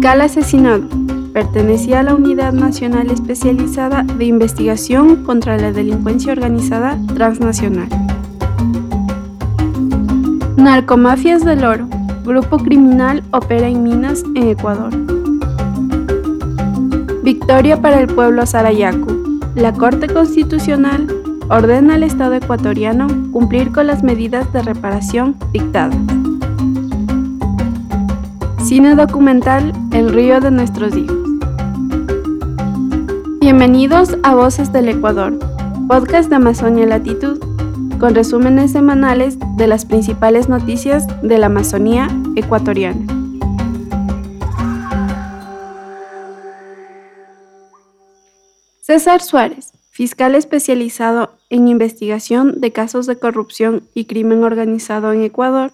Fiscal asesinado. Pertenecía a la Unidad Nacional Especializada de Investigación contra la Delincuencia Organizada Transnacional. Narcomafias del Oro. Grupo criminal opera en minas en Ecuador. Victoria para el pueblo Sarayaku. La Corte Constitucional ordena al Estado ecuatoriano cumplir con las medidas de reparación dictadas. Cine documental El río de nuestros hijos. Bienvenidos a Voces del Ecuador, podcast de Amazonia Latitud, con resúmenes semanales de las principales noticias de la Amazonía ecuatoriana. César Suárez, fiscal especializado en investigación de casos de corrupción y crimen organizado en Ecuador,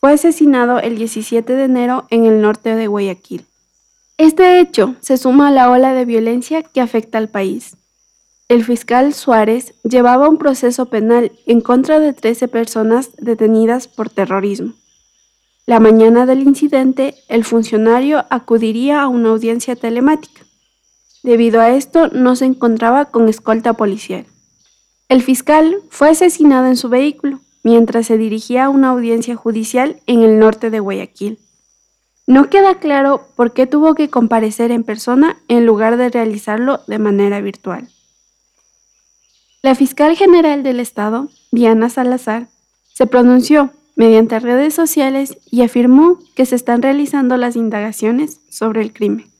fue asesinado el 17 de enero en el norte de Guayaquil. Este hecho se suma a la ola de violencia que afecta al país. El fiscal Suárez llevaba un proceso penal en contra de 13 personas detenidas por terrorismo. La mañana del incidente, el funcionario acudiría a una audiencia telemática. Debido a esto, no se encontraba con escolta policial. El fiscal fue asesinado en su vehículo mientras se dirigía a una audiencia judicial en el norte de Guayaquil. No queda claro por qué tuvo que comparecer en persona en lugar de realizarlo de manera virtual. La fiscal general del Estado, Diana Salazar, se pronunció mediante redes sociales y afirmó que se están realizando las indagaciones sobre el crimen.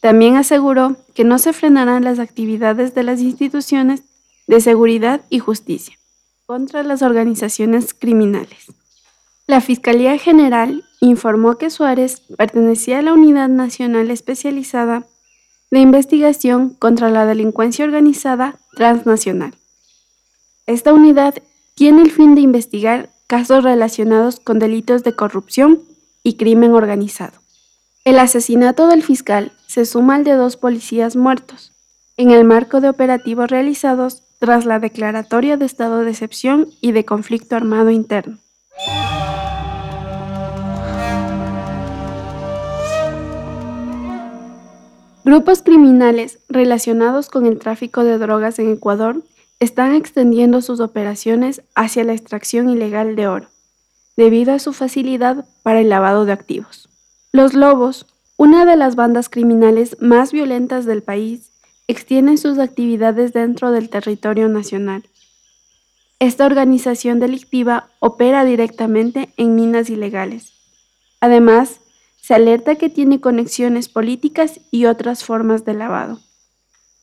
También aseguró que no se frenarán las actividades de las instituciones de seguridad y justicia contra las organizaciones criminales. La Fiscalía General informó que Suárez pertenecía a la Unidad Nacional Especializada de Investigación contra la Delincuencia Organizada Transnacional. Esta unidad tiene el fin de investigar casos relacionados con delitos de corrupción y crimen organizado. El asesinato del fiscal se suma al de dos policías muertos, en el marco de operativos realizados tras la declaratoria de estado de excepción y de conflicto armado interno. Grupos criminales relacionados con el tráfico de drogas en Ecuador están extendiendo sus operaciones hacia la extracción ilegal de oro, debido a su facilidad para el lavado de activos. Los Lobos, una de las bandas criminales más violentas del país, extienden sus actividades dentro del territorio nacional. Esta organización delictiva opera directamente en minas ilegales. Además, se alerta que tiene conexiones políticas y otras formas de lavado.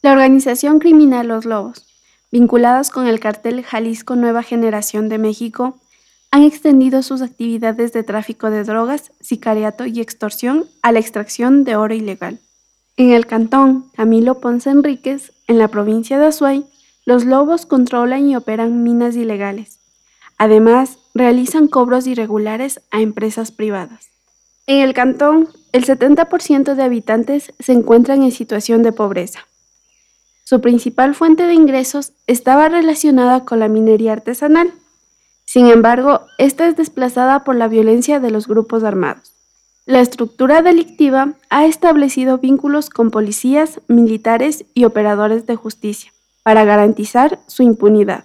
La organización criminal Los Lobos, vinculadas con el cartel Jalisco Nueva Generación de México, han extendido sus actividades de tráfico de drogas, sicariato y extorsión a la extracción de oro ilegal. En el cantón Camilo Ponce Enríquez, en la provincia de Azuay, los lobos controlan y operan minas ilegales. Además, realizan cobros irregulares a empresas privadas. En el cantón, el 70% de habitantes se encuentran en situación de pobreza. Su principal fuente de ingresos estaba relacionada con la minería artesanal. Sin embargo, esta es desplazada por la violencia de los grupos armados. La estructura delictiva ha establecido vínculos con policías, militares y operadores de justicia para garantizar su impunidad.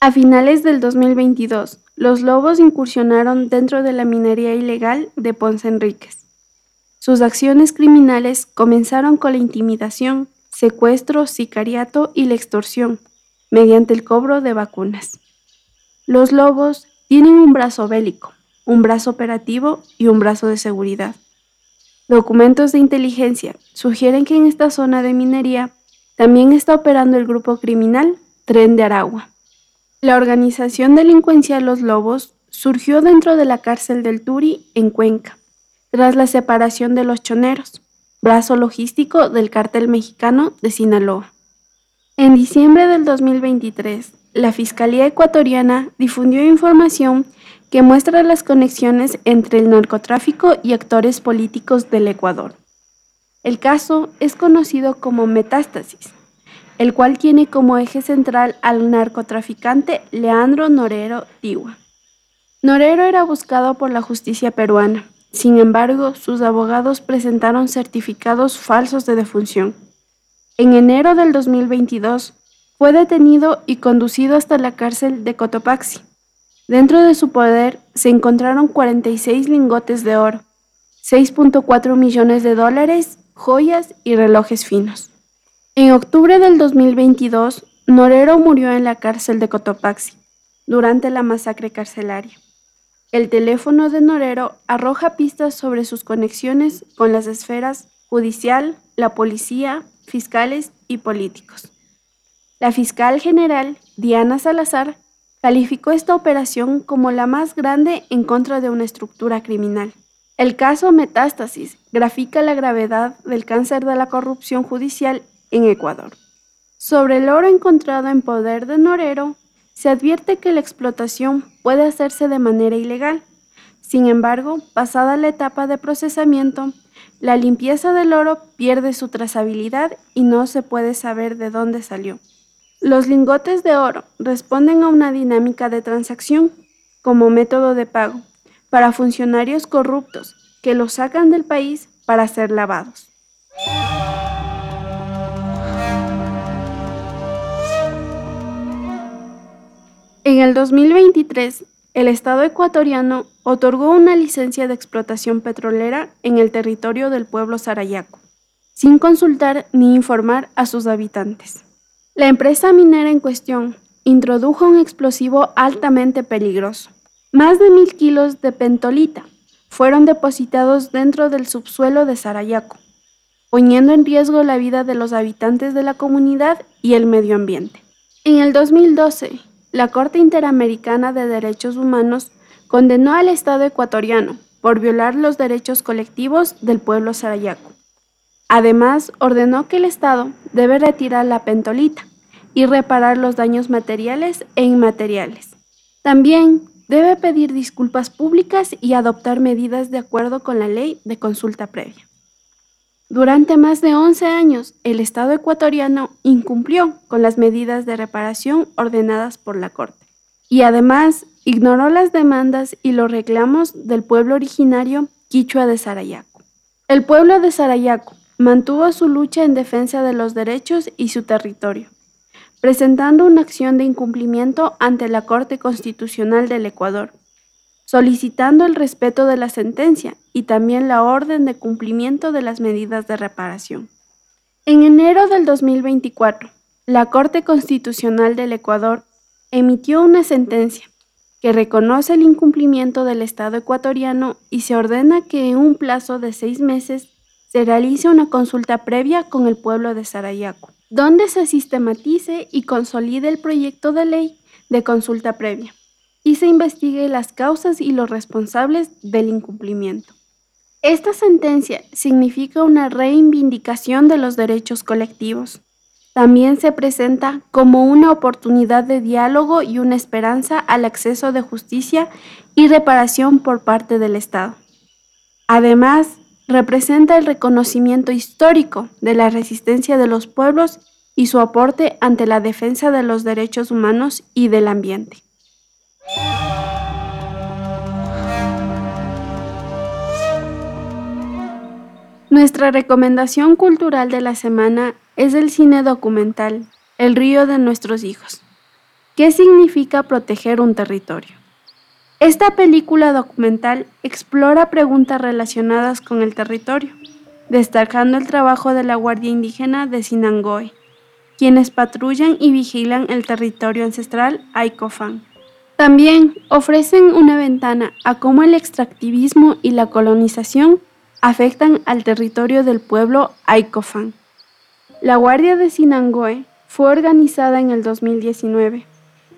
A finales del 2022, los lobos incursionaron dentro de la minería ilegal de Ponce Enríquez. Sus acciones criminales comenzaron con la intimidación, secuestro, sicariato y la extorsión, mediante el cobro de vacunas. Los lobos tienen un brazo bélico, un brazo operativo y un brazo de seguridad. Documentos de inteligencia sugieren que en esta zona de minería también está operando el grupo criminal Tren de Aragua. La organización delincuencial Los Lobos surgió dentro de la cárcel del Turi en Cuenca, tras la separación de los choneros, brazo logístico del cártel mexicano de Sinaloa. En diciembre del 2023, la Fiscalía ecuatoriana difundió información que muestra las conexiones entre el narcotráfico y actores políticos del Ecuador. El caso es conocido como Metástasis, el cual tiene como eje central al narcotraficante Leandro Norero Tigua. Norero era buscado por la justicia peruana Sin embargo, sus abogados presentaron certificados falsos de defunción. En enero del 2022, fue detenido y conducido hasta la cárcel de Cotopaxi. Dentro de su poder se encontraron 46 lingotes de oro, 6.4 millones de dólares, joyas y relojes finos. En octubre del 2022, Norero murió en la cárcel de Cotopaxi durante la masacre carcelaria. El teléfono de Norero arroja pistas sobre sus conexiones con las esferas judicial, la policía, fiscales y políticos. La fiscal general, Diana Salazar, calificó esta operación como la más grande en contra de una estructura criminal. El caso Metástasis grafica la gravedad del cáncer de la corrupción judicial en Ecuador. Sobre el oro encontrado en poder de Norero, se advierte que la explotación puede hacerse de manera ilegal. Sin embargo, pasada la etapa de procesamiento, la limpieza del oro pierde su trazabilidad y no se puede saber de dónde salió. Los lingotes de oro responden a una dinámica de transacción como método de pago para funcionarios corruptos que los sacan del país para ser lavados. En el 2023, el Estado ecuatoriano otorgó una licencia de explotación petrolera en el territorio del pueblo Sarayaco, sin consultar ni informar a sus habitantes. La empresa minera en cuestión introdujo un explosivo altamente peligroso. Más de mil kilos de pentolita fueron depositados dentro del subsuelo de Sarayaco, poniendo en riesgo la vida de los habitantes de la comunidad y el medio ambiente. En el 2012, la Corte Interamericana de Derechos Humanos condenó al Estado ecuatoriano por violar los derechos colectivos del pueblo sarayaco. Además, ordenó que el Estado debe retirar la pentolita y reparar los daños materiales e inmateriales. También debe pedir disculpas públicas y adoptar medidas de acuerdo con la ley de consulta previa. Durante más de 11 años, el Estado ecuatoriano incumplió con las medidas de reparación ordenadas por la Corte y además ignoró las demandas y los reclamos del pueblo originario quichua de Sarayaco. El pueblo de Sarayaco mantuvo su lucha en defensa de los derechos y su territorio, presentando una acción de incumplimiento ante la Corte Constitucional del Ecuador, solicitando el respeto de la sentencia y también la orden de cumplimiento de las medidas de reparación. En enero del 2024, la Corte Constitucional del Ecuador emitió una sentencia que reconoce el incumplimiento del Estado ecuatoriano y se ordena que en un plazo de seis meses se realice una consulta previa con el pueblo de Sarayaco, donde se sistematice y consolide el proyecto de ley de consulta previa se investigue las causas y los responsables del incumplimiento. Esta sentencia significa una reivindicación de los derechos colectivos. También se presenta como una oportunidad de diálogo y una esperanza al acceso de justicia y reparación por parte del Estado. Además, representa el reconocimiento histórico de la resistencia de los pueblos y su aporte ante la defensa de los derechos humanos y del ambiente. Nuestra recomendación cultural de la semana es el cine documental El río de nuestros hijos. ¿Qué significa proteger un territorio? Esta película documental explora preguntas relacionadas con el territorio, destacando el trabajo de la Guardia Indígena de Sinangoe, quienes patrullan y vigilan el territorio ancestral Aikofan. También ofrecen una ventana a cómo el extractivismo y la colonización afectan al territorio del pueblo Aikofan. La Guardia de Sinangoe fue organizada en el 2019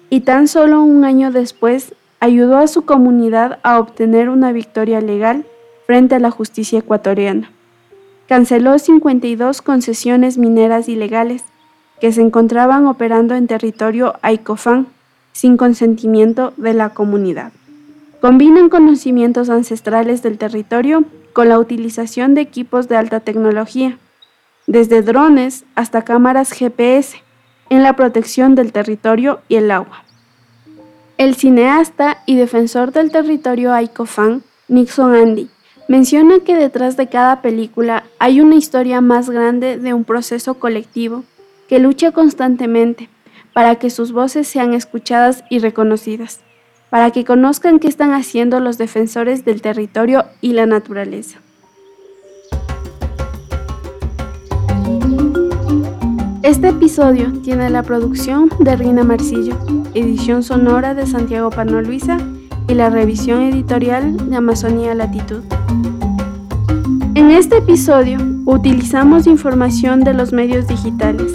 y tan solo un año después ayudó a su comunidad a obtener una victoria legal frente a la justicia ecuatoriana. Canceló 52 concesiones mineras ilegales que se encontraban operando en territorio Aikofan sin consentimiento de la comunidad. Combinan conocimientos ancestrales del territorio con la utilización de equipos de alta tecnología, desde drones hasta cámaras GPS, en la protección del territorio y el agua. El cineasta y defensor del territorio Aiko Fan, Nixon Andy, Menciona que detrás de cada película hay una historia más grande de un proceso colectivo que lucha constantemente para que sus voces sean escuchadas y reconocidas, para que conozcan qué están haciendo los defensores del territorio y la naturaleza. Este episodio tiene la producción de Rina Marcillo, edición sonora de Santiago Pano Luisa y la revisión editorial de Amazonía Latitud. En este episodio utilizamos información de los medios digitales,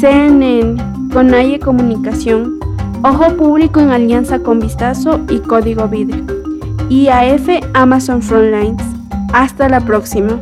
CNN, Conaye Comunicación, Ojo Público en alianza con Vistazo y Código Vidrio, IAF Amazon Frontlines. Hasta la próxima.